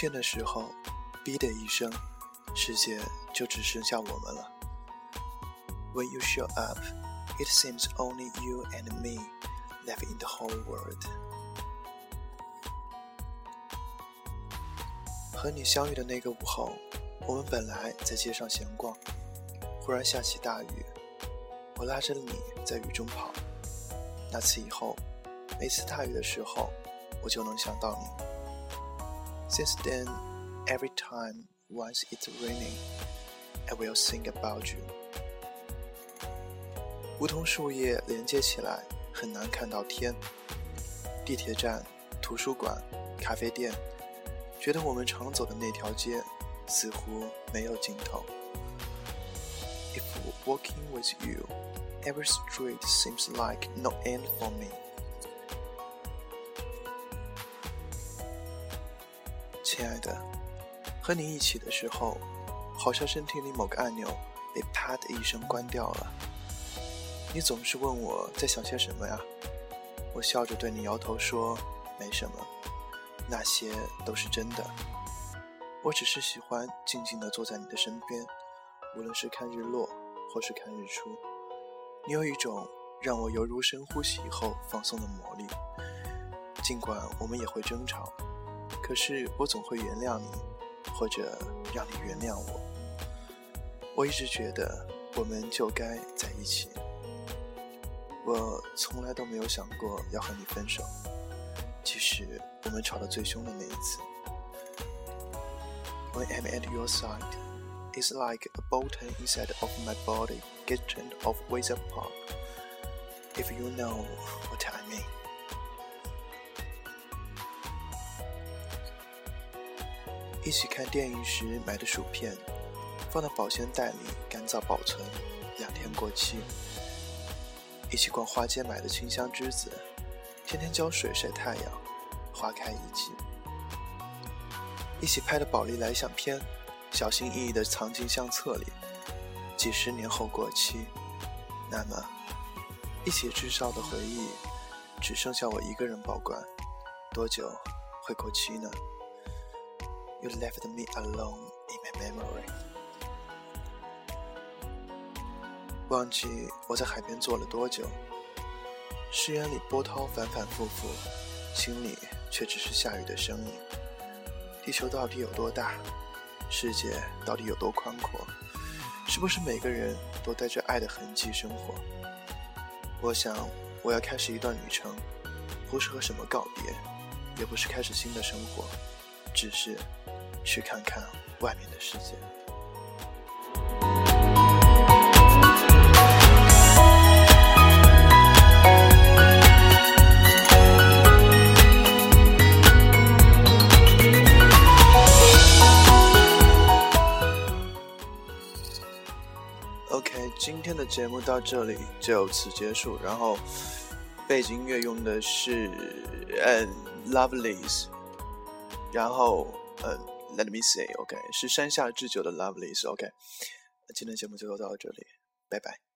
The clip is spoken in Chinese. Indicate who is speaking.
Speaker 1: 现的时候，哔的一声，世界就只剩下我们了。When you show up, it seems only you and me left in the whole world. 和你相遇的那个午后，我们本来在街上闲逛，忽然下起大雨，我拉着你在雨中跑。那次以后，每次大雨的时候，我就能想到你。Since then, every time once it's raining, I will think about you. 梧桐树叶连接起来，很难看到天。地铁站、图书馆、咖啡店，觉得我们常走的那条街似乎没有尽头。If walking with you, every street seems like no end for me. 亲爱的，和你一起的时候，好像身体里某个按钮被啪的一声关掉了。你总是问我在想些什么呀？我笑着对你摇头说：“没什么，那些都是真的。我只是喜欢静静地坐在你的身边，无论是看日落或是看日出。你有一种让我犹如深呼吸以后放松的魔力。尽管我们也会争吵。”可是我总会原谅你，或者让你原谅我。我一直觉得我们就该在一起。我从来都没有想过要和你分手，即使我们吵得最凶的那一次。When I'm at your side, it's like a button inside of my body gets turned off with a pop. If you know what I mean. 一起看电影时买的薯片，放到保鲜袋里干燥保存，两天过期。一起逛花街买的清香栀子，天天浇水晒太阳，花开一季。一起拍的宝丽来相片，小心翼翼地藏进相册里，几十年后过期。那么，一起制造的回忆，只剩下我一个人保管，多久会过期呢？You left me alone in my memory。忘记我在海边坐了多久，誓言里波涛反反复复，心里却只是下雨的声音。地球到底有多大？世界到底有多宽阔？是不是每个人都带着爱的痕迹生活？我想，我要开始一段旅程，不是和什么告别，也不是开始新的生活，只是。去看看外面的世界。OK，今天的节目到这里就此结束。然后背景音乐用的是 Lovelies 然后呃。Let me say, OK，是山下智久的 Lovely，OK。今天节目就到这里，拜拜。